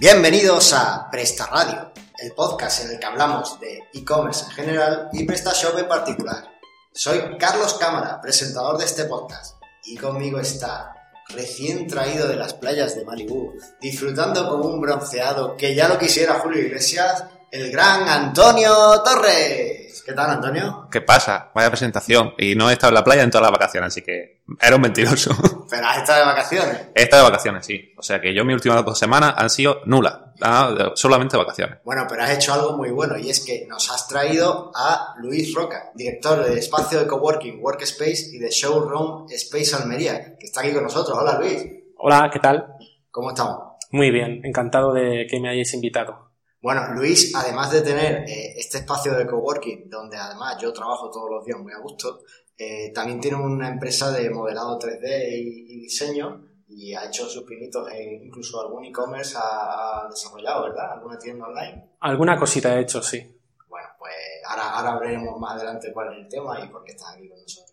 Bienvenidos a Presta Radio, el podcast en el que hablamos de e-commerce en general y PrestaShop en particular. Soy Carlos Cámara, presentador de este podcast, y conmigo está, recién traído de las playas de Malibu, disfrutando con un bronceado que ya lo quisiera Julio Iglesias, el gran Antonio Torres. ¿Qué tal, Antonio? ¿Qué pasa? Vaya presentación. Y no he estado en la playa en todas las vacaciones, así que era un mentiroso. ¿Pero has estado de vacaciones? He estado de vacaciones, sí. O sea que yo mis últimas dos semanas han sido nulas. Ah, solamente vacaciones. Bueno, pero has hecho algo muy bueno y es que nos has traído a Luis Roca, director de espacio de coworking Workspace y de Showroom Space Almería, que está aquí con nosotros. Hola, Luis. Hola, ¿qué tal? ¿Cómo estamos? Muy bien, encantado de que me hayáis invitado. Bueno, Luis, además de tener eh, este espacio de coworking, donde además yo trabajo todos los días muy a gusto, eh, también tiene una empresa de modelado 3D y, y diseño y ha hecho sus pinitos en incluso algún e-commerce ha, desarrollado, ¿verdad? ¿Alguna tienda online? Alguna cosita he hecho, sí. Bueno, pues ahora, ahora veremos más adelante cuál es el tema y por qué estás aquí con nosotros.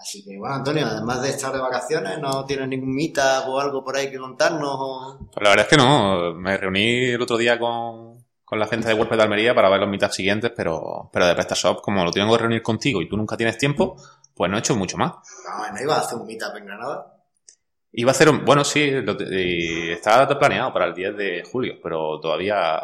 Así que, bueno, Antonio, además de estar de vacaciones, ¿no tienes ningún meetup o algo por ahí que contarnos? O... Pues la verdad es que no. Me reuní el otro día con, con la gente de WordPress de Almería para ver los meetups siguientes, pero, pero de PrestaShop, como lo tengo que reunir contigo y tú nunca tienes tiempo, pues no he hecho mucho más. No, ¿no iba a hacer un meetup en Granada? Iba a hacer un... Bueno, sí, lo, y estaba planeado para el 10 de julio, pero todavía...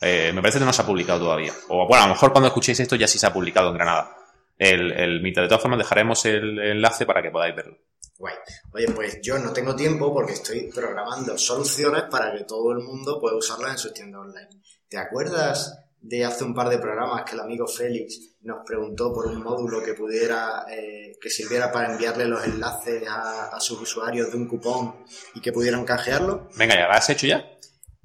Eh, me parece que no se ha publicado todavía. O bueno, a lo mejor cuando escuchéis esto ya sí se ha publicado en Granada el, el meetup. De todas formas, dejaremos el enlace para que podáis verlo. Guay. Oye, pues yo no tengo tiempo porque estoy programando soluciones para que todo el mundo pueda usarlas en sus tiendas online. ¿Te acuerdas de hace un par de programas que el amigo Félix nos preguntó por un módulo que pudiera, eh, que sirviera para enviarle los enlaces a, a, sus usuarios de un cupón y que pudieran canjearlo? Venga, ¿ya lo has hecho ya?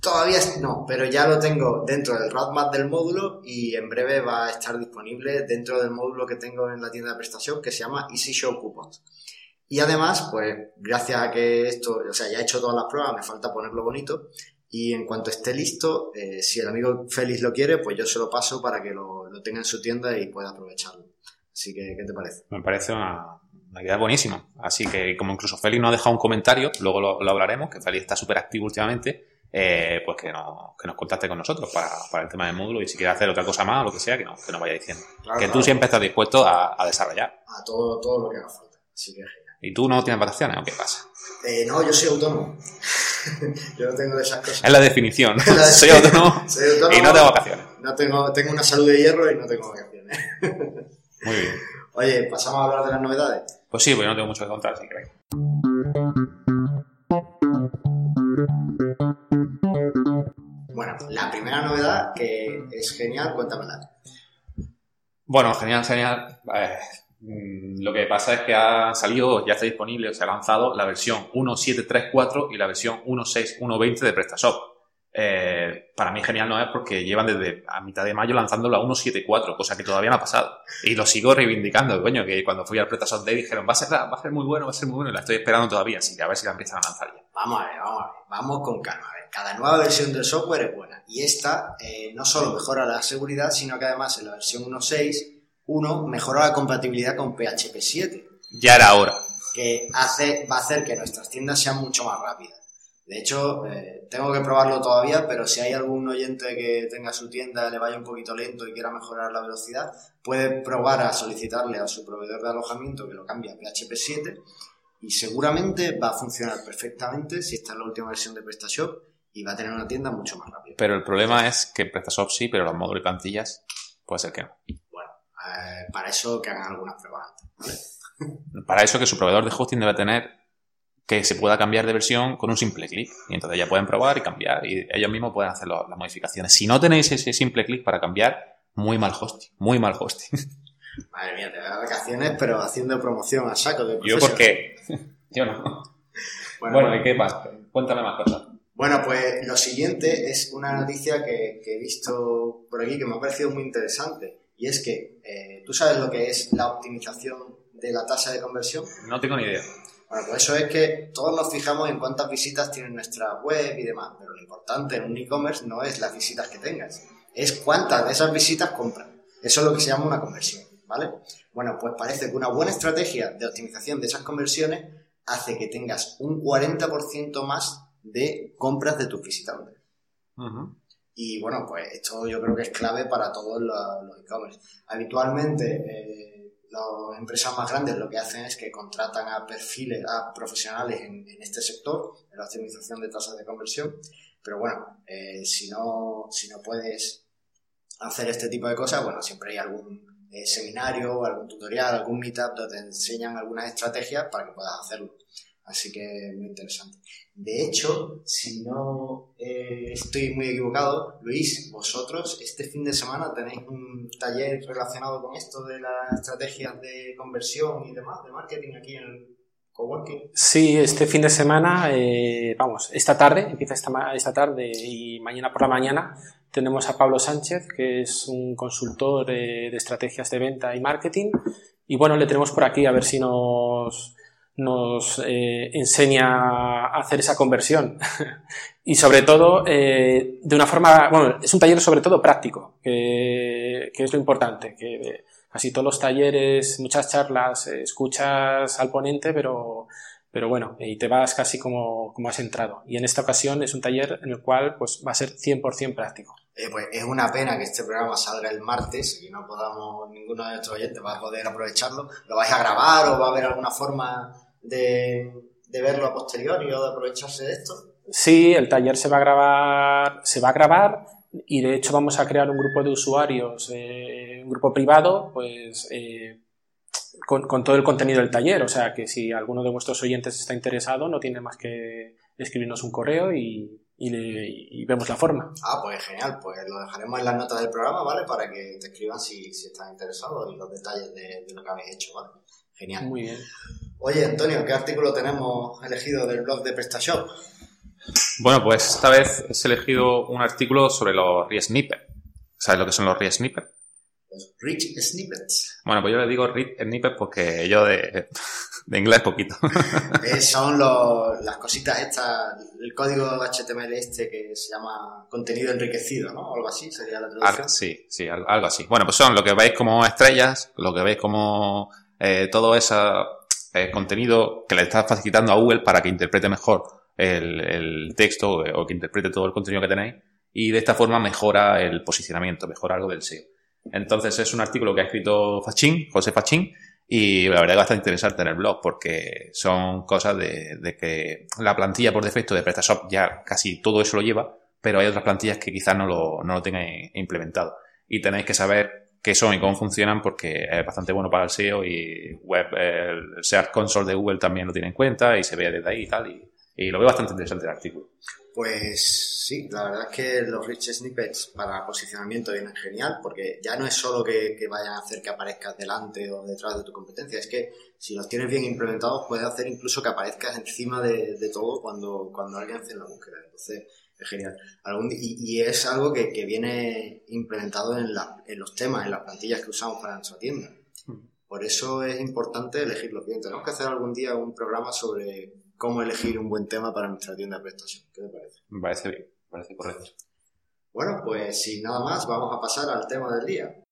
Todavía no, pero ya lo tengo dentro del roadmap del módulo y en breve va a estar disponible dentro del módulo que tengo en la tienda de prestación que se llama Easy Show Coupons. Y además, pues gracias a que esto, o sea, ya he hecho todas las pruebas, me falta ponerlo bonito, y en cuanto esté listo, eh, si el amigo Félix lo quiere, pues yo se lo paso para que lo, lo, tenga en su tienda y pueda aprovecharlo. Así que, ¿qué te parece? Me parece una, una idea buenísima. Así que, como incluso Félix nos ha dejado un comentario, luego lo, lo hablaremos, que Félix está súper activo últimamente, eh, pues que, no, que nos contacte con nosotros para, para, el tema del módulo y si quiere hacer otra cosa más o lo que sea, que, no, que nos vaya diciendo. Claro, que claro. tú siempre estás dispuesto a, a, desarrollar. A todo, todo lo que haga falta. Así que genial. ¿Y tú no tienes vacaciones o qué pasa? Eh, no, yo soy autónomo. yo no tengo de esas cosas. Es la definición. la soy, autónomo soy autónomo y no tengo vacaciones. No tengo, tengo una salud de hierro y no tengo vacaciones. Muy bien. Oye, ¿pasamos a hablar de las novedades? Pues sí, pues yo no tengo mucho que contar, así que venga. Bueno, la primera novedad que es genial, cuéntamela. Bueno, genial, genial. Eh, lo que pasa es que ha salido, ya está disponible, o se ha lanzado la versión 1.734 y la versión 1.6.1.20 de PrestaShop. Eh, para mí genial no es porque llevan desde a mitad de mayo lanzando la 1.7.4, cosa que todavía no ha pasado. Y lo sigo reivindicando, coño, que cuando fui al PrestaShop Day dijeron, va a ser, va a ser muy bueno, va a ser muy bueno, y la estoy esperando todavía, así que a ver si la empiezan a lanzar ya. Vamos a ver, vamos a ver, vamos con calma. A ver, cada nueva versión del software es buena. Y esta eh, no solo mejora la seguridad, sino que además en la versión 1.6 uno, mejora la compatibilidad con PHP 7. Ya era hora. Que hace, va a hacer que nuestras tiendas sean mucho más rápidas. De hecho, eh, tengo que probarlo todavía, pero si hay algún oyente que tenga su tienda, le vaya un poquito lento y quiera mejorar la velocidad, puede probar a solicitarle a su proveedor de alojamiento que lo cambie a PHP 7 y seguramente va a funcionar perfectamente si está en la última versión de PrestaShop y va a tener una tienda mucho más rápida. Pero el problema es que PrestaShop sí, pero los módulos y plantillas puede ser que no. Eh, para eso que hagan algunas pruebas antes, ¿vale? Para eso que su proveedor de hosting debe tener que se pueda cambiar de versión con un simple clic. Y entonces ya pueden probar y cambiar y ellos mismos pueden hacer lo, las modificaciones. Si no tenéis ese simple clic para cambiar, muy mal hosting, muy mal hosting. Madre mía, te das vacaciones, pero haciendo promoción a saco de Yo por qué? Yo no. Bueno, bueno ¿y qué más? Cuéntame más cosas. Bueno, pues lo siguiente es una noticia que, que he visto por aquí que me ha parecido muy interesante. Y es que, eh, ¿tú sabes lo que es la optimización de la tasa de conversión? No tengo ni idea. Bueno, pues eso es que todos nos fijamos en cuántas visitas tiene nuestra web y demás, pero lo importante en un e-commerce no es las visitas que tengas, es cuántas de esas visitas compran. Eso es lo que se llama una conversión, ¿vale? Bueno, pues parece que una buena estrategia de optimización de esas conversiones hace que tengas un 40% más de compras de tus visitantes. Y bueno, pues esto yo creo que es clave para todos los, los e-commerce. Habitualmente, eh, las empresas más grandes lo que hacen es que contratan a perfiles, a profesionales en, en este sector, en la optimización de tasas de conversión. Pero bueno, eh, si, no, si no puedes hacer este tipo de cosas, bueno, siempre hay algún eh, seminario, algún tutorial, algún meetup donde te enseñan algunas estrategias para que puedas hacerlo. Así que muy interesante. De hecho, si no eh, estoy muy equivocado, Luis, vosotros este fin de semana tenéis un taller relacionado con esto de las estrategias de conversión y demás, de marketing aquí en coworking. Sí, este fin de semana, eh, vamos, esta tarde, empieza esta, esta tarde y mañana por la mañana tenemos a Pablo Sánchez, que es un consultor eh, de estrategias de venta y marketing. Y bueno, le tenemos por aquí a ver si nos, nos eh, enseña a hacer esa conversión. y sobre todo, eh, de una forma, bueno, es un taller sobre todo práctico, que, que es lo importante, que casi todos los talleres, muchas charlas, eh, escuchas al ponente, pero, pero bueno, y te vas casi como, como has entrado. Y en esta ocasión es un taller en el cual pues, va a ser 100% práctico. Eh, pues es una pena que este programa salga el martes y no podamos, ninguno de nuestros oyentes va a poder aprovecharlo. ¿Lo vais a grabar o va a haber alguna forma de, de verlo a posteriori o de aprovecharse de esto? Sí, el taller se va a grabar, se va a grabar y de hecho vamos a crear un grupo de usuarios, eh, un grupo privado, pues eh, con, con todo el contenido del taller. O sea que si alguno de vuestros oyentes está interesado, no tiene más que escribirnos un correo y, y, le- y vemos la forma. Ah, pues genial, pues lo dejaremos en las notas del programa, ¿vale? Para que te escriban si, si están interesados y los detalles de, de lo que habéis hecho, ¿vale? Genial. Muy bien. Oye, Antonio, ¿qué artículo tenemos elegido del blog de PrestaShop? Bueno, pues esta vez he elegido un artículo sobre los re-snippets. ¿Sabes lo que son los re-snippets? Rich Snippets. Bueno, pues yo le digo re-snippets porque yo de, de inglés poquito. Eh, son los- las cositas estas, el código HTML este que se llama contenido enriquecido, ¿no? Algo así sería la traducción. Sí, sí, al- algo así. Bueno, pues son lo que veis como estrellas, lo que veis como eh, todo ese eh, contenido que le está facilitando a Google para que interprete mejor el, el texto o que interprete todo el contenido que tenéis y de esta forma mejora el posicionamiento, mejora algo del SEO. Entonces es un artículo que ha escrito Fachín, José Fachín, y la verdad es bastante interesante en el blog porque son cosas de, que la plantilla por defecto de PrestaShop ya casi todo eso lo lleva, pero hay otras plantillas que quizás no lo, no lo tengan implementado. Y tenéis que saber qué son y cómo funcionan porque es bastante bueno para el SEO y web, el Search Console de Google también lo tiene en cuenta y se ve desde ahí y tal. Y, y lo veo bastante interesante el artículo. Pues sí, la verdad es que los rich snippets para posicionamiento vienen genial, porque ya no es solo que, que vayan a hacer que aparezcas delante o detrás de tu competencia, es que si los tienes bien implementados puede hacer incluso que aparezcas encima de, de todo cuando, cuando alguien hace la búsqueda. Entonces es genial. Algún y, y es algo que, que viene implementado en, la- en los temas, en las plantillas que usamos para nuestra tienda. Por eso es importante elegirlo bien. Tenemos que hacer algún día un programa sobre cómo elegir un buen tema para nuestra tienda de prestación. ¿Qué te parece? Me parece bien, me parece correcto. Bueno, pues sin nada más, vamos a pasar al tema del día.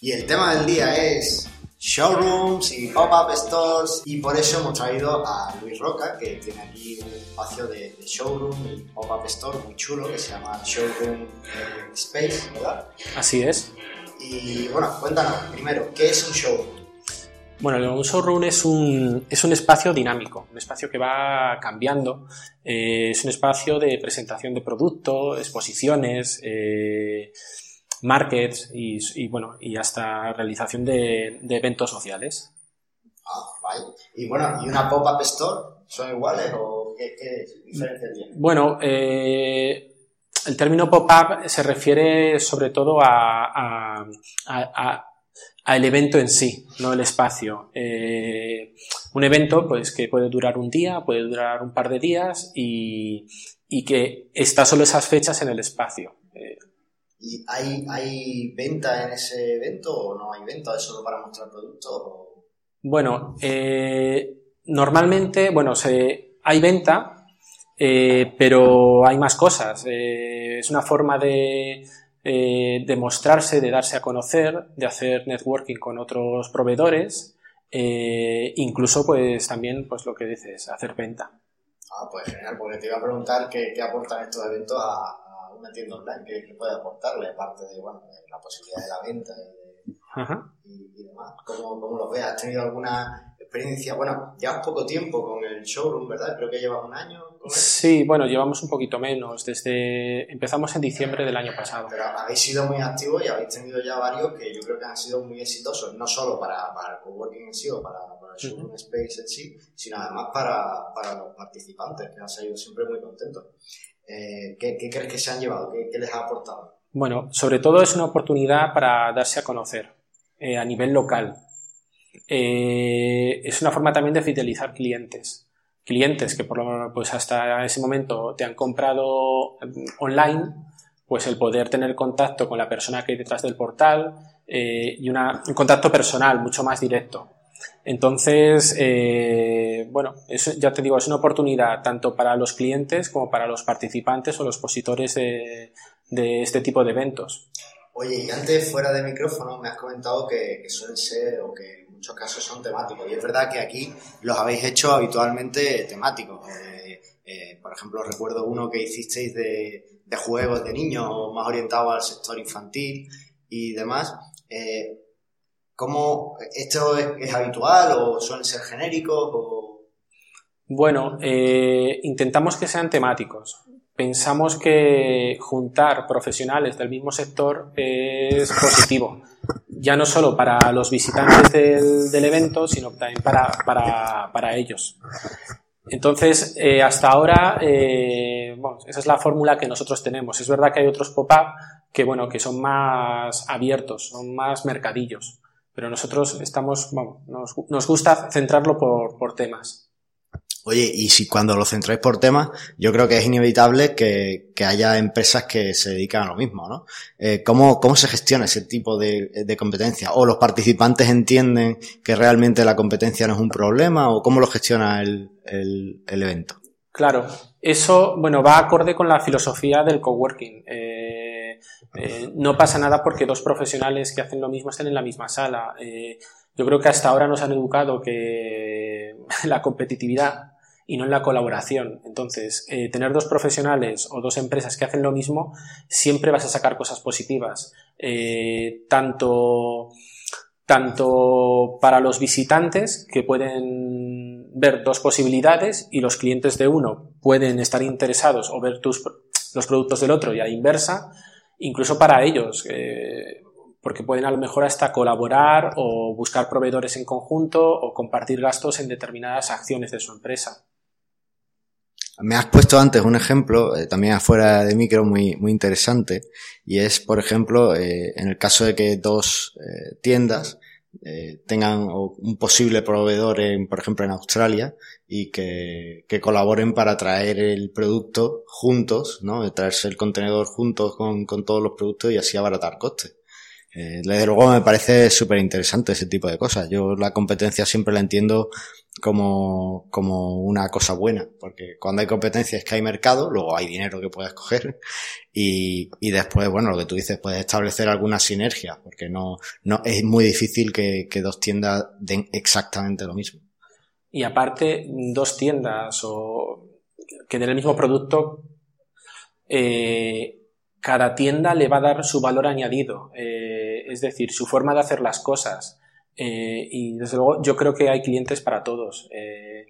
Y el tema del día es showrooms y pop-up stores y por eso hemos traído a Luis Roca que tiene aquí un espacio de, de showroom y pop-up store muy chulo que se llama Showroom Space, ¿verdad? Así es. Y bueno, cuéntanos primero, ¿qué es un showroom? Bueno, un showroom es un, es un espacio dinámico, un espacio que va cambiando. Eh, es un espacio de presentación de productos, exposiciones, eh, markets y, y, bueno, y hasta realización de, de eventos sociales. Ah, vale. Y bueno, ¿y una pop-up store? ¿Son iguales o qué, qué diferencia tiene? Bueno, eh, el término pop-up se refiere sobre todo a, a, a, a al evento en sí, no el espacio. Eh, un evento pues, que puede durar un día, puede durar un par de días y, y que está solo esas fechas en el espacio. Eh, ¿Y hay, hay venta en ese evento o no hay venta? ¿Es solo para mostrar productos? O... Bueno, eh, normalmente, bueno, se, hay venta, eh, pero hay más cosas. Eh, es una forma de, de mostrarse, de darse a conocer, de hacer networking con otros proveedores, incluso pues también pues lo que dices, hacer venta. Ah, pues genial, porque te iba a preguntar qué, qué aportan estos eventos a, una tienda online, qué, puede aportarle, aparte de, bueno, la posibilidad de la venta y, y, demás. ¿Cómo, ¿Cómo, lo ves? ¿Has tenido alguna experiencia? Bueno, llevas poco tiempo con el showroom, ¿verdad? Creo que llevas un año. Sí, bueno, llevamos un poquito menos. Desde empezamos en diciembre del año pasado. Pero habéis sido muy activos y habéis tenido ya varios que yo creo que han sido muy exitosos, no solo para, para el coworking en sí o para, el showroom space en sí, sino además para, para los participantes que han salido siempre muy contentos. Eh, ¿qué, ¿qué, crees que se han llevado? ¿Qué, ¿Qué, les ha aportado? Bueno, sobre todo es una oportunidad para darse a conocer eh, a nivel local. Eh, es una forma también de fidelizar clientes. Clientes que por lo pues hasta ese momento te han comprado mm, online, pues el poder tener contacto con la persona que hay detrás del portal y un contacto personal mucho más directo. Entonces, eh, bueno, eso ya te digo, es una oportunidad tanto para los clientes como para los participantes o los expositores de, este tipo de eventos. Oye, y antes fuera de micrófono me has comentado que, suelen ser o que muchos casos son temáticos. Y es verdad que aquí los habéis hecho habitualmente temáticos. Eh, eh, por ejemplo, recuerdo uno que hicisteis de, juegos de niños, más orientado al sector infantil y demás. ¿Cómo esto es, habitual o suelen ser genéricos? Bueno, intentamos que sean temáticos. Pensamos que juntar profesionales del mismo sector es positivo ya no solo para los visitantes del, evento, sino también para, ellos. Entonces, eh, hasta ahora, eh, esa es la fórmula que nosotros tenemos. Es verdad que hay otros pop-up que, bueno, que son más abiertos, son más mercadillos, pero nosotros estamos, nos, nos gusta centrarlo por, por temas. Oye, y si cuando lo centráis por temas, yo creo que es inevitable que, que haya empresas que se dedican a lo mismo, ¿no? Eh, ¿cómo, ¿Cómo se gestiona ese tipo de, de, competencia? ¿O los participantes entienden que realmente la competencia no es un problema? ¿O cómo lo gestiona el, el, el evento? Claro, eso, bueno, va acorde con la filosofía del coworking. Eh, eh, no pasa nada porque dos profesionales que hacen lo mismo estén en la misma sala. Eh, yo creo que hasta ahora nos han educado que la competitividad y no en la colaboración. Entonces, eh, tener dos profesionales o dos empresas que hacen lo mismo, siempre vas a sacar cosas positivas. Tanto, tanto para los visitantes que pueden ver dos posibilidades y los clientes de uno pueden estar interesados o ver tus, los productos del otro y a la inversa, incluso para ellos. Eh, porque pueden a lo mejor hasta colaborar o buscar proveedores en conjunto o compartir gastos en determinadas acciones de su empresa. Me has puesto antes un ejemplo, eh, también afuera de micro, muy, muy interesante, y es, por ejemplo, eh, en el caso de que dos tiendas tengan un posible proveedor, en, por ejemplo, en Australia, y que, que, colaboren para traer el producto juntos, ¿no? Traerse el contenedor juntos con, con todos los productos y así abaratar costes. Eh, desde luego me parece súper interesante ese tipo de cosas. Yo la competencia siempre la entiendo como, como una cosa buena, porque cuando hay competencia es que hay mercado, luego hay dinero que puedes coger y, y después, bueno, lo que tú dices, puedes establecer alguna sinergia, porque no, no es muy difícil que, que dos tiendas den exactamente lo mismo. Y aparte, dos tiendas o que den el mismo producto, eh, cada tienda le va a dar su valor añadido, eh, es decir, su forma de hacer las cosas. Eh, y desde luego yo creo que hay clientes para todos. Eh,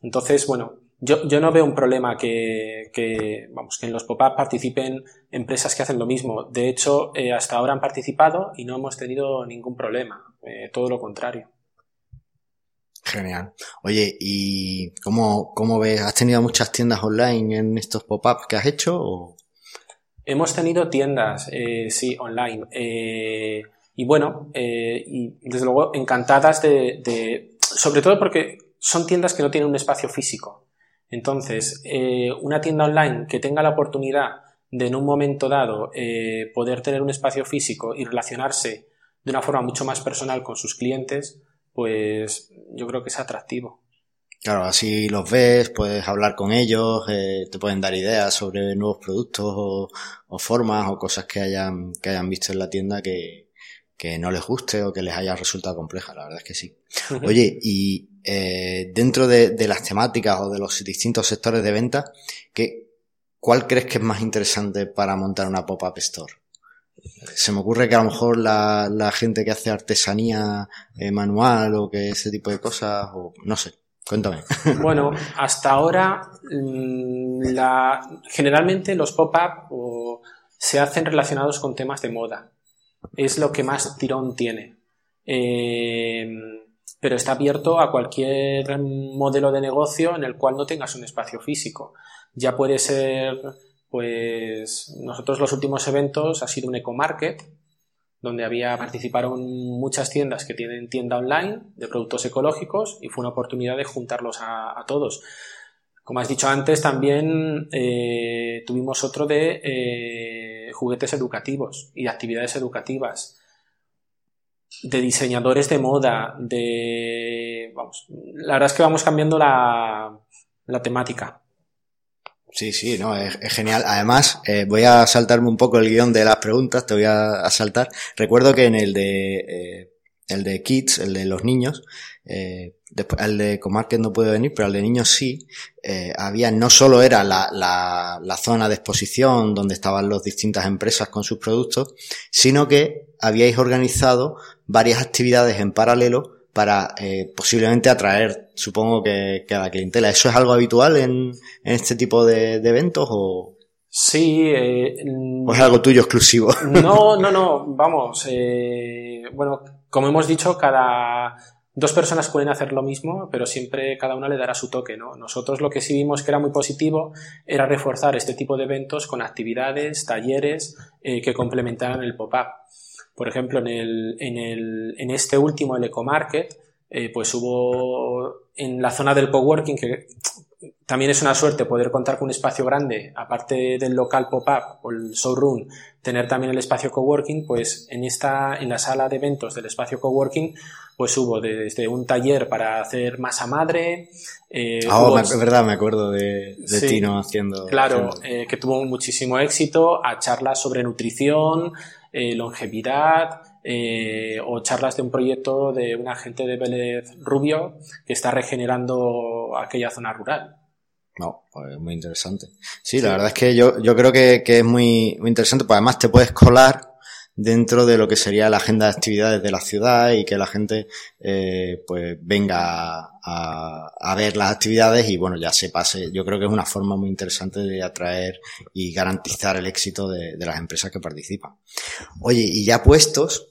entonces, bueno, yo, yo, no veo un problema que, vamos, que en los pop-up participen empresas que hacen lo mismo. De hecho, hasta ahora han participado y no hemos tenido ningún problema. todo lo contrario. Genial. Oye, ¿y cómo, cómo ves? ¿Has tenido muchas tiendas online en estos pop-ups que has hecho? Hemos tenido tiendas, eh, sí, online. Eh, y bueno, eh, y desde luego encantadas de, de, sobre todo porque son tiendas que no tienen un espacio físico. Entonces, una tienda online que tenga la oportunidad de en un momento dado poder tener un espacio físico y relacionarse de una forma mucho más personal con sus clientes, pues yo creo que es atractivo. Claro, así los ves, puedes hablar con ellos, eh, te pueden dar ideas sobre nuevos productos o, formas o cosas que hayan, que hayan visto en la tienda que, que no les guste o que les haya resultado compleja, la verdad es que sí. Oye, y eh, dentro de, de, las temáticas o de los distintos sectores de venta, ¿qué, ¿cuál crees que es más interesante para montar una pop-up store? Se me ocurre que a lo mejor la, la gente que hace artesanía eh, manual o que ese tipo de cosas, o no sé, Cuéntame. Bueno, hasta ahora mm, la, generalmente los pop-up se hacen relacionados con temas de moda. Es lo que más tirón tiene. Eh, pero está abierto a cualquier modelo de negocio en el cual no tengas un espacio físico. Ya puede ser, pues, nosotros los últimos eventos ha sido un eco-market, donde había, participaron muchas tiendas que tienen tienda online de productos ecológicos y fue una oportunidad de juntarlos a, todos. Como has dicho antes, también eh, tuvimos otro de eh, juguetes educativos y actividades educativas, de diseñadores de moda, de... Vamos, la verdad es que vamos cambiando la, la temática. Sí, sí, no, es, genial. Además, eh, voy a saltarme un poco el guion de las preguntas, te voy a, saltar. Recuerdo que en el de, eh, el de Kids, el de los niños, eh, después, el de Comarket no puede venir, pero el de niños sí, eh, había, no solo era la, la, la zona de exposición donde estaban las distintas empresas con sus productos, sino que habíais organizado varias actividades en paralelo para eh, posiblemente atraer, supongo que, a la clientela. ¿Eso es algo habitual en, este tipo de, eventos o...? Sí. Eh, ¿O es algo tuyo exclusivo? No, no, no, vamos. Eh, bueno, como hemos dicho, cada dos personas pueden hacer lo mismo, pero siempre cada una le dará su toque, ¿no? Nosotros lo que sí vimos que era muy positivo era reforzar este tipo de eventos con actividades, talleres que complementaran el pop-up. Por ejemplo, en, el, en, el, en este último, el EcoMarket, eh, pues hubo en la zona del coworking, que también es una suerte poder contar con un espacio grande, aparte del local pop-up o el showroom, tener también el espacio coworking, pues en esta, en la sala de eventos del espacio coworking, pues hubo desde un taller para hacer masa madre. Eh, ah, es verdad, me acuerdo de, de Tino haciendo. Claro, Eh, que tuvo muchísimo éxito, a charlas sobre nutrición, eh, longevidad eh, o charlas de un proyecto de un agente de Vélez Rubio que está regenerando aquella zona rural. No, pues muy interesante. Sí, la verdad es que yo, yo creo que, que es muy, muy interesante, pues además te puedes colar dentro de lo que sería la agenda de actividades de la ciudad y que la gente eh, pues venga a, a, ver las actividades y bueno ya se pase yo creo que es una forma muy interesante de atraer y garantizar el éxito de, de las empresas que participan oye y ya puestos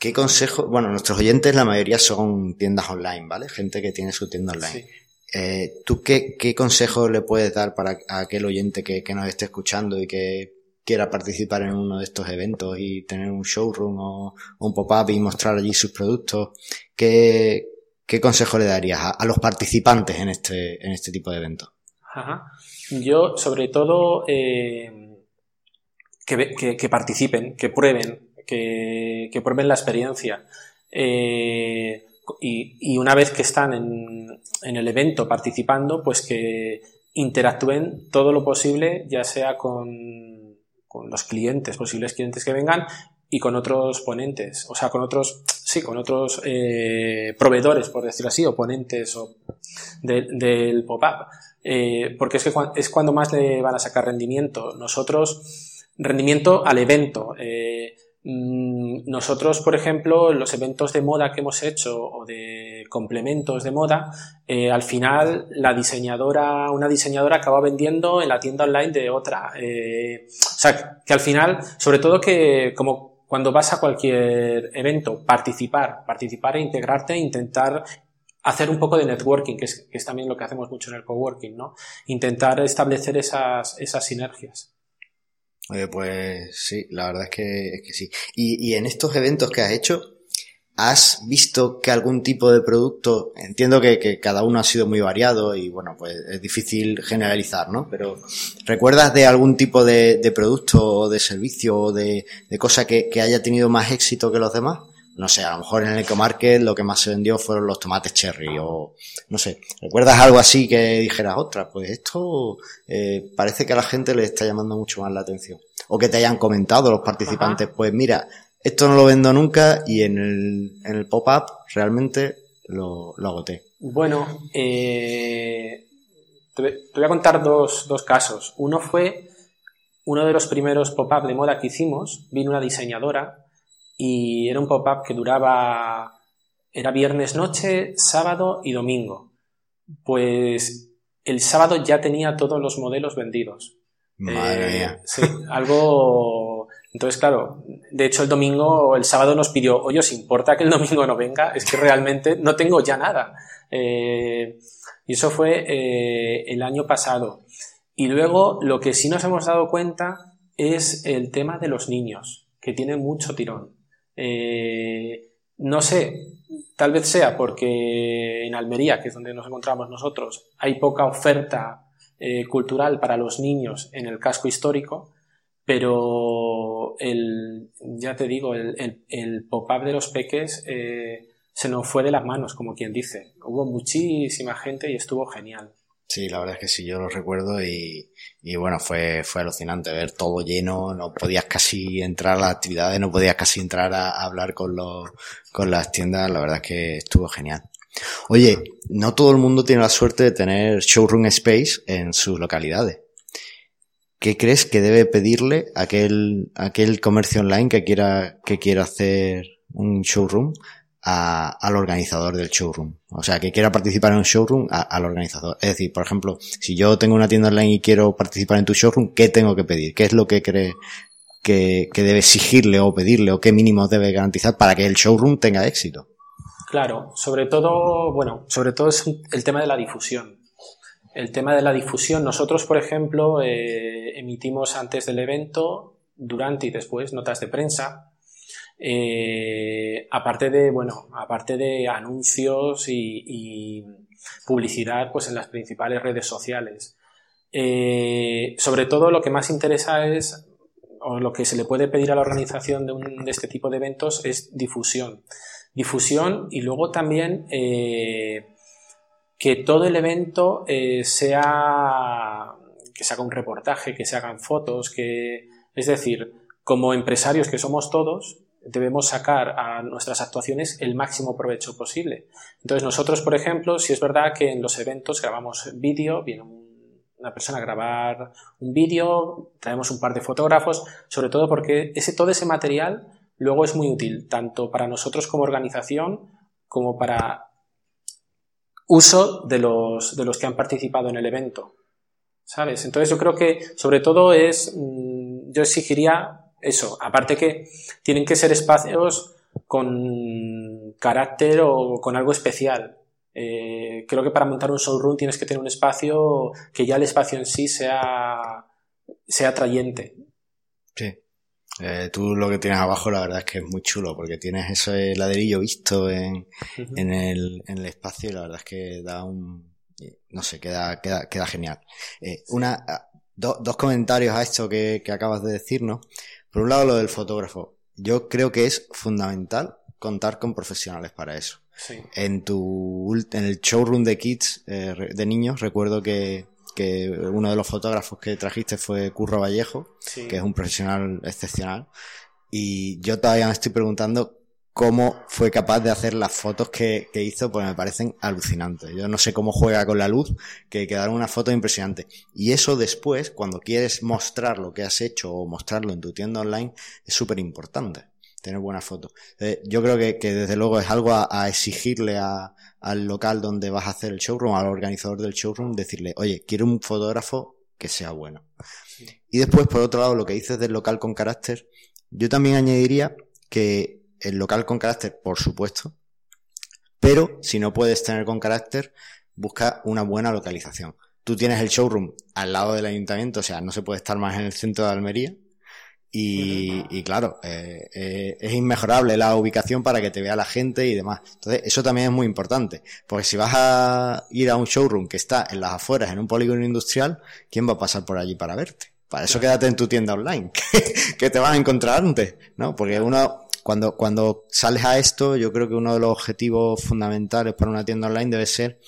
¿Qué consejo? Bueno, nuestros oyentes la mayoría son tiendas online, ¿vale? Gente que tiene su tienda online. Eh, ¿Tú qué, qué consejo le puedes dar para aquel oyente que, que nos esté escuchando y que quiera participar en uno de estos eventos y tener un showroom o, un pop-up y mostrar allí sus productos, ¿qué, qué consejo le darías a, los participantes en este, en este tipo de eventos? Yo, sobre todo, eh, que, participen, que prueben, que, prueben la experiencia. Eh, y, y, una vez que están en, en el evento participando, pues que interactúen todo lo posible, ya sea con con los clientes, posibles clientes que vengan y con otros ponentes, o sea, con otros, sí, con otros eh, proveedores, por decirlo así, o ponentes o del pop-up. Eh, porque es que es cuando más le van a sacar rendimiento. Nosotros, rendimiento al evento. Eh, nosotros, por ejemplo, los eventos de moda que hemos hecho o de complementos de moda, eh, al final la diseñadora, una diseñadora acaba vendiendo en la tienda online de otra. Eh, o sea, que al final, sobre todo que como cuando vas a cualquier evento, participar, participar e integrarte intentar hacer un poco de networking, que es, que es también lo que hacemos mucho en el coworking, ¿no? Intentar establecer esas, esas sinergias. Pues sí, la verdad es que, es que sí. Y, y en estos eventos que has hecho, ¿has visto que algún tipo de producto, entiendo que, que, cada uno ha sido muy variado y bueno, pues es difícil generalizar, ¿no? Pero ¿recuerdas de algún tipo de, de producto o de servicio o de, de cosa que, que haya tenido más éxito que los demás? No sé, a lo mejor en el ecomarket lo que más se vendió fueron los tomates cherry o no sé, ¿recuerdas algo así que dijeras, otra? Pues esto eh, parece que a la gente le está llamando mucho más la atención. O que te hayan comentado los participantes, pues mira, esto no lo vendo nunca y en el, en el pop-up realmente lo, lo agoté. Bueno, eh, te, voy a contar dos, dos casos. Uno fue uno de los primeros pop-up de moda que hicimos, vino una diseñadora y era un pop-up que duraba, era viernes noche, sábado y domingo. Pues el sábado ya tenía todos los modelos vendidos. Madre eh, mía. Sí, algo... Entonces, claro, de hecho el domingo, el sábado nos pidió, oye, ¿os importa que el domingo no venga? Es que realmente no tengo ya nada. Eh, y eso fue eh, el año pasado. Y luego lo que sí nos hemos dado cuenta es el tema de los niños, que tiene mucho tirón. Eh, no sé, tal vez sea porque en Almería, que es donde nos encontramos nosotros, hay poca oferta eh, cultural para los niños en el casco histórico, pero el, ya te digo, el, pop-up de los peques eh, se nos fue de las manos, como quien dice. Hubo muchísima gente y estuvo genial. Sí, la verdad es que sí, yo lo recuerdo y, y, bueno, fue, fue alucinante ver todo lleno, no podías casi entrar a las actividades, no podías casi entrar a, hablar con, los, con las tiendas, la verdad es que estuvo genial. Oye, no todo el mundo tiene la suerte de tener showroom space en sus localidades. ¿Qué crees que debe pedirle aquel, aquel comercio online que quiera, que quiera hacer un showroom al organizador del showroom. O sea, que quiera participar en un showroom al organizador. Es decir, por ejemplo, si yo tengo una tienda online y quiero participar en tu showroom, ¿qué tengo que pedir? ¿Qué es lo que cree que, debe exigirle o pedirle o qué mínimo debe garantizar para que el showroom tenga éxito? Claro, sobre todo, bueno, sobre todo es el tema de la difusión. El tema de la difusión, nosotros, por ejemplo, eh, emitimos antes del evento, durante y después notas de prensa eh, aparte de, bueno, aparte de anuncios y, publicidad, pues en las principales redes sociales. Eh, sobre todo lo que más interesa es, o lo que se le puede pedir a la organización de, un, de este tipo de eventos es difusión. Difusión y luego también eh, que todo el evento sea, que se haga un reportaje, que se hagan fotos, que, es decir, como empresarios que somos todos, debemos sacar a nuestras actuaciones el máximo provecho posible. Entonces nosotros, por ejemplo, si es verdad que en los eventos grabamos vídeo, viene una persona a grabar un vídeo, traemos un par de fotógrafos, sobre todo porque ese, todo ese material luego es muy útil, tanto para nosotros como organización como para uso de los, de los que han participado en el evento. ¿Sabes? Entonces yo creo que sobre todo es, mm, yo exigiría eso, aparte que tienen que ser espacios con carácter o con algo especial. Eh, creo que para montar un showroom tienes que tener un espacio que ya el espacio en sí sea, sea atrayente. Sí. Eh, tú lo que tienes abajo la verdad es que es muy chulo porque tienes ese ladrillo visto en, en, el, en el espacio y la verdad es que da un... no sé, queda, queda, queda genial. Eh, una, dos comentarios a esto que, que acabas de decirnos. Por un lado, lo del fotógrafo. Yo creo que es fundamental contar con profesionales para eso. En tu en el showroom de kids eh, de niños recuerdo que, que uno de los fotógrafos que trajiste fue Curro Vallejo, que es un profesional excepcional. Y yo todavía me estoy preguntando cómo fue capaz de hacer las fotos que, hizo, pues me parecen alucinantes. Yo no sé cómo juega con la luz, que quedaron unas fotos impresionantes. Y eso después, cuando quieres mostrar lo que has hecho o mostrarlo en tu tienda online, es súper importante. Tener buenas fotos. yo creo que, desde luego es algo a, exigirle al local donde vas a hacer el showroom, al organizador del showroom, decirle, oye, quiero un fotógrafo que sea bueno. Y después, por otro lado, lo que dices del local con carácter, yo también añadiría que el local con carácter, por supuesto, pero si no puedes tener con carácter, busca una buena localización. Tú tienes el showroom al lado del ayuntamiento, o sea, no se puede estar más en el centro de Almería. Y, claro, eh, eh, es inmejorable la ubicación para que te vea la gente y demás. Entonces, eso también es muy importante. Porque si vas a ir a un showroom que está en las afueras, en un polígono industrial, ¿quién va a pasar por allí para verte? Para eso quédate en tu tienda online, que, te vas a encontrar antes, ¿no? Porque uno, cuando, cuando sales a esto, yo creo que uno de los objetivos fundamentales para una tienda online debe ser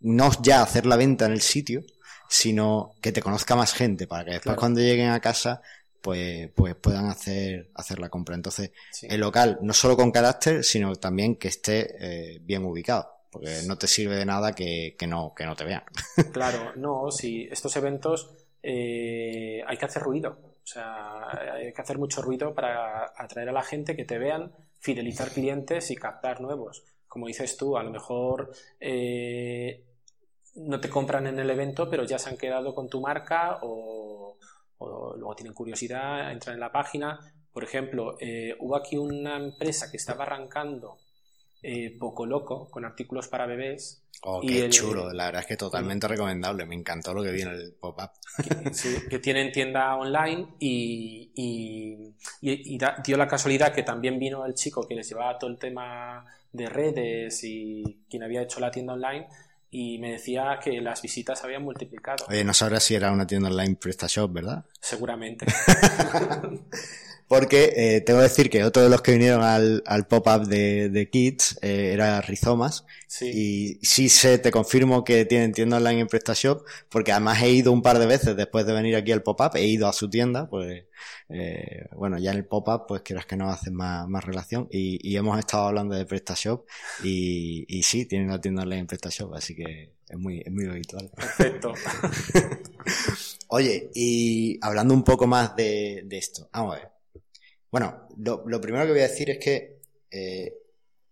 no ya hacer la venta en el sitio, sino que te conozca más gente para que después cuando lleguen a casa pues, pues puedan hacer, hacer la compra. Entonces, el local, no solo con carácter, sino también que esté eh, bien ubicado. Porque no te sirve de nada que, que, no, que no te vean. Claro, no, si estos eventos eh, hay que hacer ruido. O sea, hay que hacer mucho ruido para atraer a la gente, que te vean, fidelizar clientes y captar nuevos. Como dices tú, a lo mejor eh, no te compran en el evento, pero ya se han quedado con tu marca o, luego tienen curiosidad, entran en la página. Por ejemplo, eh, hubo aquí una empresa que estaba arrancando eh, Poco Loco con artículos para bebés. Oh, qué chulo, la verdad es que totalmente recomendable, me encantó lo que vi en el pop-up. Que, tienen tienda online y, y, dio la casualidad que también vino el chico que les llevaba todo el tema de redes y quien había hecho la tienda online y me decía que las visitas habían multiplicado. Oye, no sabrás si era una tienda online PrestaShop, ¿verdad? Seguramente. Porque eh, tengo que decir que otro de los que vinieron al, al pop-up de, de Kids eh, era Rizomas. Sí. Y sí sé, te confirmo que tienen tienda online en PrestaShop, porque además he ido un par de veces después de venir aquí al pop-up, he ido a su tienda, pues eh, bueno, ya en el pop-up, pues quieras que no hacen más, más relación. Y, y, hemos estado hablando de PrestaShop y, y sí, tienen la tienda online en PrestaShop, así que es muy, es muy habitual. Perfecto. Oye, y hablando un poco más de, de esto, vamos a ver. Bueno, lo, primero que voy a decir es que, eh,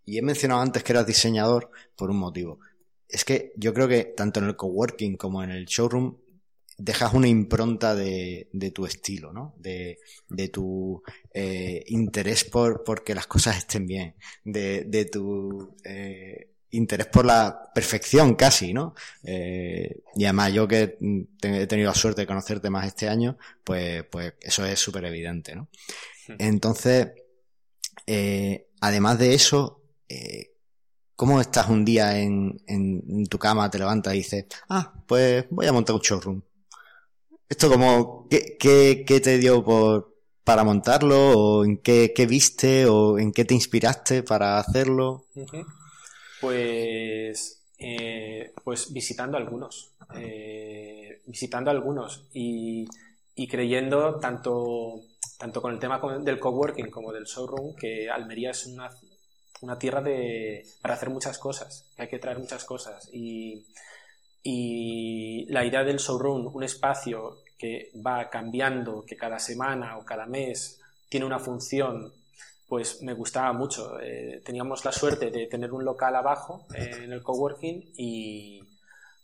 y he mencionado antes que eras diseñador por un motivo. Es que yo creo que tanto en el coworking como en el showroom dejas una impronta de, tu estilo, ¿no? De, tu eh, interés por, por que las cosas estén bien, de, tu eh, interés por la perfección casi, ¿no? Y además yo que he tenido la suerte de conocerte más este año, pues, pues eso es súper evidente, ¿no? Entonces, eh, además de eso, eh, ¿cómo estás un día en, en, tu cama, te levantas y dices, ah, pues voy a montar un showroom? Esto como, ¿qué, qué, qué te dio por, para montarlo? ¿O en qué, qué, viste? ¿O en qué te inspiraste para hacerlo? Pues, eh, pues visitando algunos. visitando algunos y, y creyendo tanto tanto con el tema del coworking como del showroom, que Almería es una, una tierra de, para hacer muchas cosas, hay que traer muchas cosas. Y, y la idea del showroom, un espacio que va cambiando, que cada semana o cada mes tiene una función, pues me gustaba mucho. Eh, teníamos la suerte de tener un local abajo en el coworking y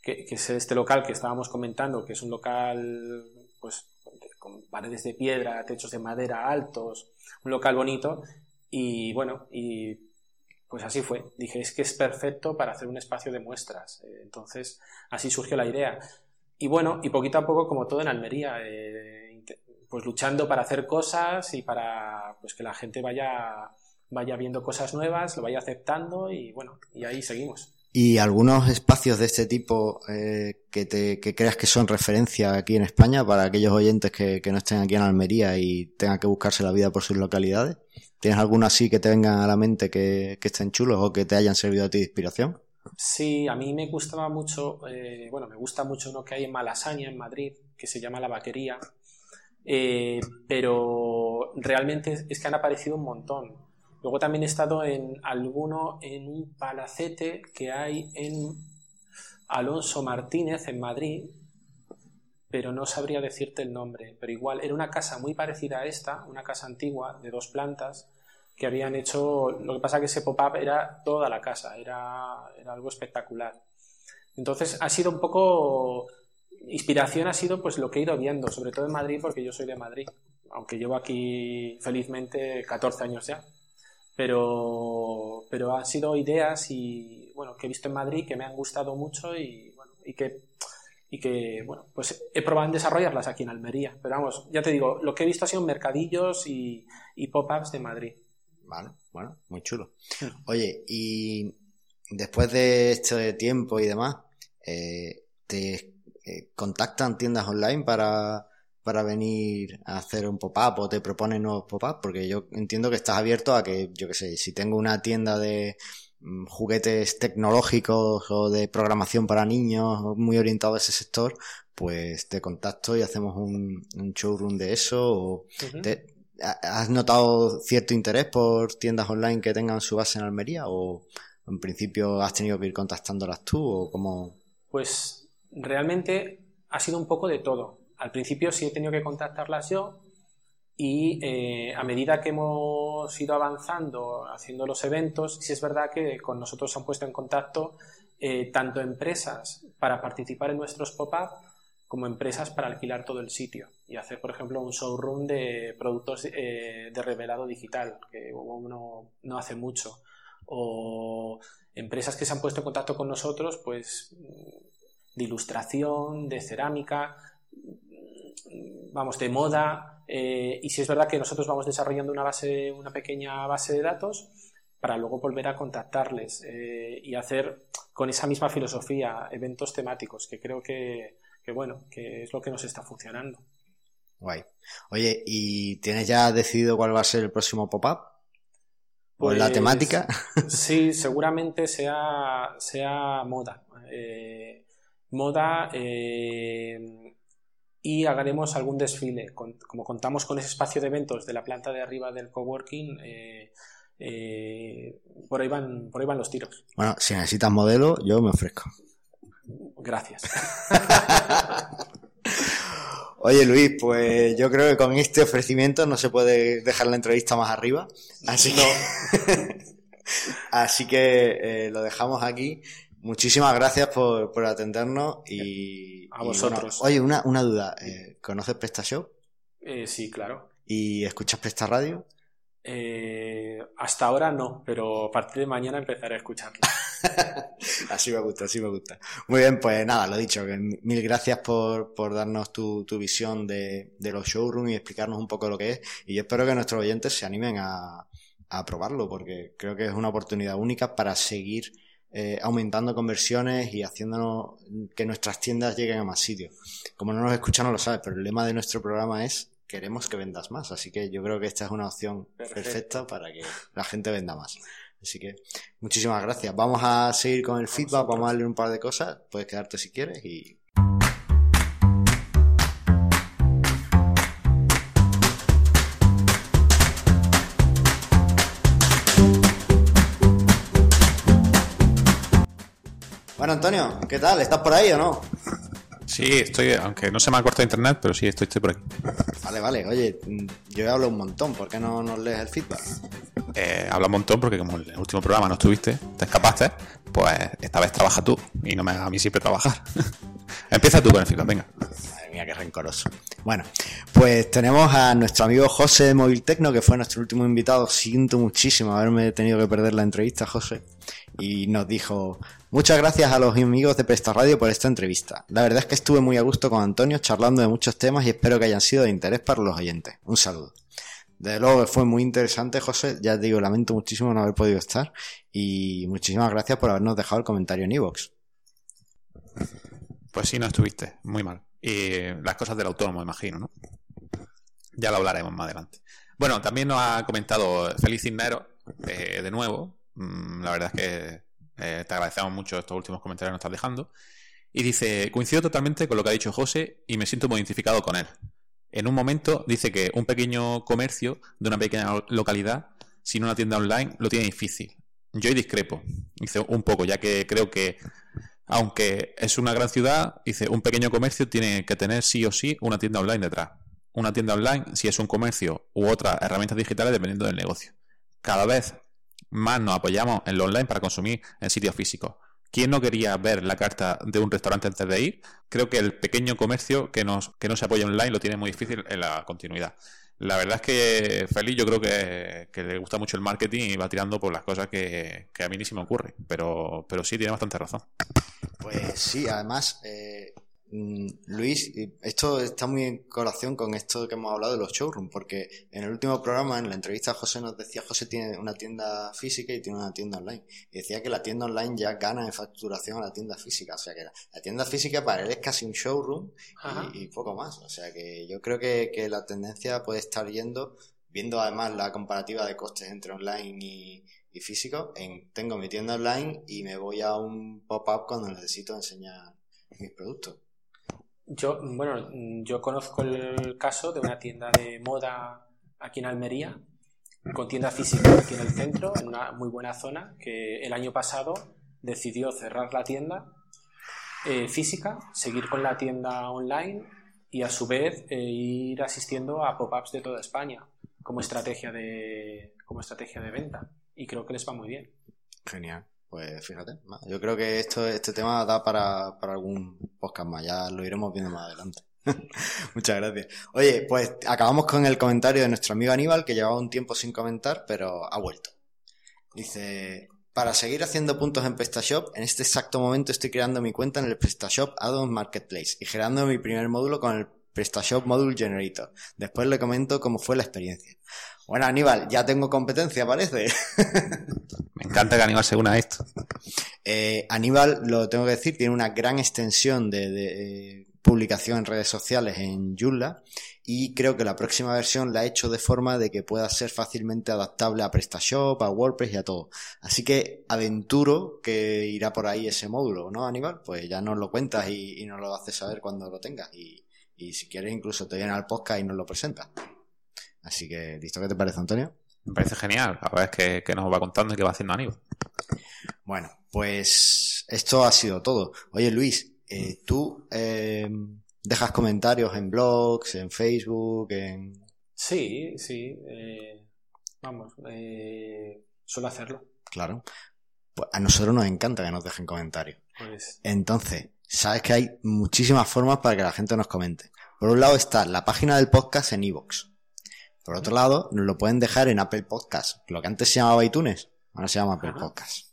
que, que, es este local que estábamos comentando, que es un local pues paredes de piedra, techos de madera altos, un local bonito y bueno, y pues así fue. Dije, es que es perfecto para hacer un espacio de muestras. Eh, entonces, así surgió la idea. Y bueno, y poquito a poco, como todo en Almería, eh, pues luchando para hacer cosas y para pues que la gente vaya, vaya viendo cosas nuevas, lo vaya aceptando y bueno, y ahí seguimos. ¿Y algunos espacios de este tipo eh, que, te, que creas que son referencia aquí en España para aquellos oyentes que, no estén aquí en Almería y tengan que buscarse la vida por sus localidades? ¿Tienes alguno así que te vengan a la mente que, que estén chulos o que te hayan servido a ti de inspiración? Sí, a mí me gustaba mucho, eh, bueno, me gusta mucho uno que hay en Malasaña, en Madrid, que se llama La Vaquería, eh, pero realmente es que han aparecido un montón. Luego también he estado en alguno, en un palacete que hay en Alonso Martínez, en Madrid, pero no sabría decirte el nombre. Pero igual, era una casa muy parecida a esta, una casa antigua de dos plantas, que habían hecho. Lo que pasa que ese pop-up era toda la casa, era, era algo espectacular. Entonces ha sido un poco. Inspiración ha sido pues lo que he ido viendo, sobre todo en Madrid, porque yo soy de Madrid, aunque llevo aquí felizmente 14 años ya pero, pero han sido ideas y, bueno, que he visto en Madrid que me han gustado mucho y, bueno, y que, y que, bueno, pues he probado en desarrollarlas aquí en Almería. Pero vamos, ya te digo, lo que he visto ha sido mercadillos y, y pop-ups de Madrid. Vale, bueno, muy chulo. Oye, y después de este tiempo y demás, eh, ¿te eh, contactan tiendas online para, para venir a hacer un pop-up o te proponen nuevos pop-up? Porque yo entiendo que estás abierto a que, yo qué sé, si tengo una tienda de mm, juguetes tecnológicos o de programación para niños muy orientado a ese sector, pues te contacto y hacemos un, showroom de eso. O ¿Has notado cierto interés por tiendas online que tengan su base en Almería o en principio has tenido que ir contactándolas tú o cómo? Pues realmente ha sido un poco de todo. Al principio sí he tenido que contactarlas yo y eh, a medida que hemos ido avanzando haciendo los eventos, sí es verdad que con nosotros se han puesto en contacto eh, tanto empresas para participar en nuestros pop-up como empresas para alquilar todo el sitio y hacer, por ejemplo, un showroom de productos eh, de revelado digital, que uno no hace mucho. O empresas que se han puesto en contacto con nosotros, pues de ilustración, de cerámica, vamos, de moda. Eh, y si es verdad que nosotros vamos desarrollando una base, una pequeña base de datos para luego volver a contactarles eh, y hacer con esa misma filosofía eventos temáticos, que creo que, que bueno, que es lo que nos está funcionando. Guay. Oye, ¿y tienes ya decidido cuál va a ser el próximo pop-up? ¿O la pues, temática? Sí, seguramente sea, sea moda. Eh, moda eh, y haremos algún desfile. como contamos con ese espacio de eventos de la planta de arriba del coworking, eh, por, ahí van, por ahí van los tiros. Bueno, si necesitas modelo, yo me ofrezco. Gracias. Oye Luis, pues yo creo que con este ofrecimiento no se puede dejar la entrevista más arriba. Así que, así que eh, lo dejamos aquí. Muchísimas gracias por, por atendernos y a vosotros. oye, una, una duda. Eh, ¿Conoces PrestaShop? Eh, sí, claro. ¿Y escuchas Presta Radio? Eh, hasta ahora no, pero a partir de mañana empezaré a escucharlo. así me gusta, así me gusta. Muy bien, pues nada, lo dicho, que mil gracias por, por darnos tu, tu visión de, de, los showrooms y explicarnos un poco lo que es. Y yo espero que nuestros oyentes se animen a, a probarlo, porque creo que es una oportunidad única para seguir eh, aumentando conversiones y haciéndonos que nuestras tiendas lleguen a más sitios. Como no nos escuchan, no lo sabes, pero el lema de nuestro programa es queremos que vendas más. Así que yo creo que esta es una opción perfecta para que la gente venda más. Así que muchísimas gracias. Vamos a seguir con el feedback, vamos a darle un par de cosas. Puedes quedarte si quieres y Bueno, Antonio, ¿qué tal? ¿Estás por ahí o no? Sí, estoy, aunque no se me ha cortado internet, pero sí, estoy, estoy por aquí. Vale, vale. Oye, yo hablo un montón. ¿Por qué no nos lees el feedback? Eh, habla un montón porque como en el último programa no estuviste, te escapaste, pues esta vez trabaja tú y no me hagas a mí siempre trabajar. Empieza tú con el feedback, venga. Madre mía, qué rencoroso. Bueno, pues tenemos a nuestro amigo José de Móvil Tecno, que fue nuestro último invitado. Siento muchísimo haberme tenido que perder la entrevista, José. Y nos dijo, Muchas gracias a los amigos de Presta Radio por esta entrevista. La verdad es que estuve muy a gusto con Antonio charlando de muchos temas y espero que hayan sido de interés para los oyentes. Un saludo. Desde luego fue muy interesante, José. Ya te digo, lamento muchísimo no haber podido estar. Y muchísimas gracias por habernos dejado el comentario en iVoox. Pues sí, no estuviste. Muy mal. Y las cosas del autónomo, imagino, ¿no? Ya lo hablaremos más adelante. Bueno, también nos ha comentado Feliz Cisneros, eh, de nuevo. Mm, la verdad es que eh, te agradecemos mucho estos últimos comentarios que nos estás dejando. Y dice, coincido totalmente con lo que ha dicho José y me siento muy identificado con él. En un momento dice que un pequeño comercio de una pequeña localidad, sin una tienda online, lo tiene difícil. Yo discrepo, dice un poco, ya que creo que, aunque es una gran ciudad, dice, un pequeño comercio tiene que tener sí o sí una tienda online detrás. Una tienda online si es un comercio u otras herramientas digitales dependiendo del negocio. Cada vez más nos apoyamos en lo online para consumir en sitios físicos. ¿Quién no quería ver la carta de un restaurante antes de ir? Creo que el pequeño comercio que, no se apoya online lo tiene muy difícil en la continuidad. La verdad es que Félix yo creo que, le gusta mucho el marketing y va tirando por las cosas que, a mí ni se me ocurre. Pero, sí tiene bastante razón. Pues sí, además, eh, Luis, esto está muy en colación con esto que hemos hablado de los showrooms, porque en el último programa, en la entrevista, José nos decía, José tiene una tienda física y tiene una tienda online. Y decía que la tienda online ya gana en facturación a la tienda física. O sea que la, tienda física para él es casi un showroom y, poco más. O sea que yo creo que, que la tendencia puede estar yendo, viendo además la comparativa de costes entre online y, y físico, en, tengo mi tienda online y me voy a un pop-up cuando necesito enseñar mis productos. Yo, bueno, yo conozco el caso de una tienda de moda aquí en Almería, con tienda física aquí en el centro, en una muy buena zona, que el año pasado decidió cerrar la tienda eh, física, seguir con la tienda online y a su vez eh, ir asistiendo a pop-ups de toda España como estrategia de, como estrategia de venta. Y creo que les va muy bien. Genial. Pues fíjate, yo creo que esto, este tema da para, para algún podcast más, ya lo iremos viendo más adelante. Muchas gracias. Oye, pues acabamos con el comentario de nuestro amigo Aníbal, que llevaba un tiempo sin comentar, pero ha vuelto. Dice, para seguir haciendo puntos en PrestaShop, en este exacto momento estoy creando mi cuenta en el PrestaShop Add-on Marketplace y generando mi primer módulo con el PrestaShop Module Generator. Después le comento cómo fue la experiencia. Bueno, Aníbal, ya tengo competencia, parece. Me encanta que Aníbal se una a esto. Eh, Aníbal, lo tengo que decir, tiene una gran extensión de, eh, publicación en redes sociales en Joomla y creo que la próxima versión la ha hecho de forma de que pueda ser fácilmente adaptable a PrestaShop, a WordPress y a todo. Así que aventuro que irá por ahí ese módulo, ¿no, Aníbal? Pues ya nos lo cuentas y, nos lo haces saber cuando lo tengas y, y si quieres incluso te viene al podcast y nos lo presentas. Así que, ¿listo qué te parece, Antonio? Me parece genial. A ver qué, nos va contando y qué va haciendo Aníbal. Bueno, pues esto ha sido todo. Oye, Luis, eh, ¿tú eh, dejas comentarios en blogs, en Facebook, en...? Sí, sí. Eh, vamos, suelo hacerlo. Claro. Pues a nosotros nos encanta que nos dejen comentarios. Pues... Entonces, sabes que hay muchísimas formas para que la gente nos comente. Por un lado está la página del podcast en iVoox. Por otro lado, nos lo pueden dejar en Apple Podcast, lo que antes se llamaba iTunes, ahora se llama Apple Podcast.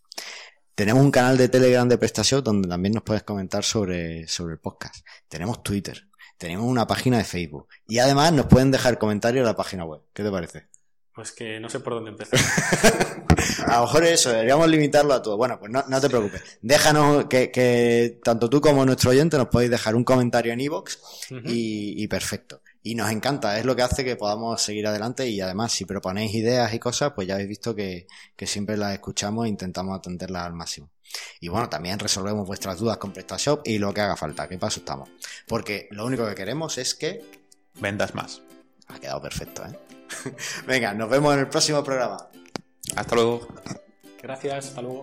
Tenemos un canal de Telegram de prestación donde también nos puedes comentar sobre, sobre el podcast. Tenemos Twitter, tenemos una página de Facebook y además nos pueden dejar comentarios en la página web. ¿Qué te parece? Pues que no sé por dónde empezar. a lo mejor eso, deberíamos limitarlo a todo. Bueno, pues no, no te preocupes. Déjanos que, que, tanto tú como nuestro oyente nos podéis dejar un comentario en iVoox y, y perfecto y nos encanta, es lo que hace que podamos seguir adelante y además si proponéis ideas y cosas, pues ya habéis visto que, siempre las escuchamos e intentamos atenderlas al máximo. Y bueno, también resolvemos vuestras dudas con PrestaShop y lo que haga falta, que paso estamos. Porque lo único que queremos es que... Vendas más. Ha quedado perfecto, ¿eh? Venga, nos vemos en el próximo programa. Hasta luego. Gracias, hasta luego.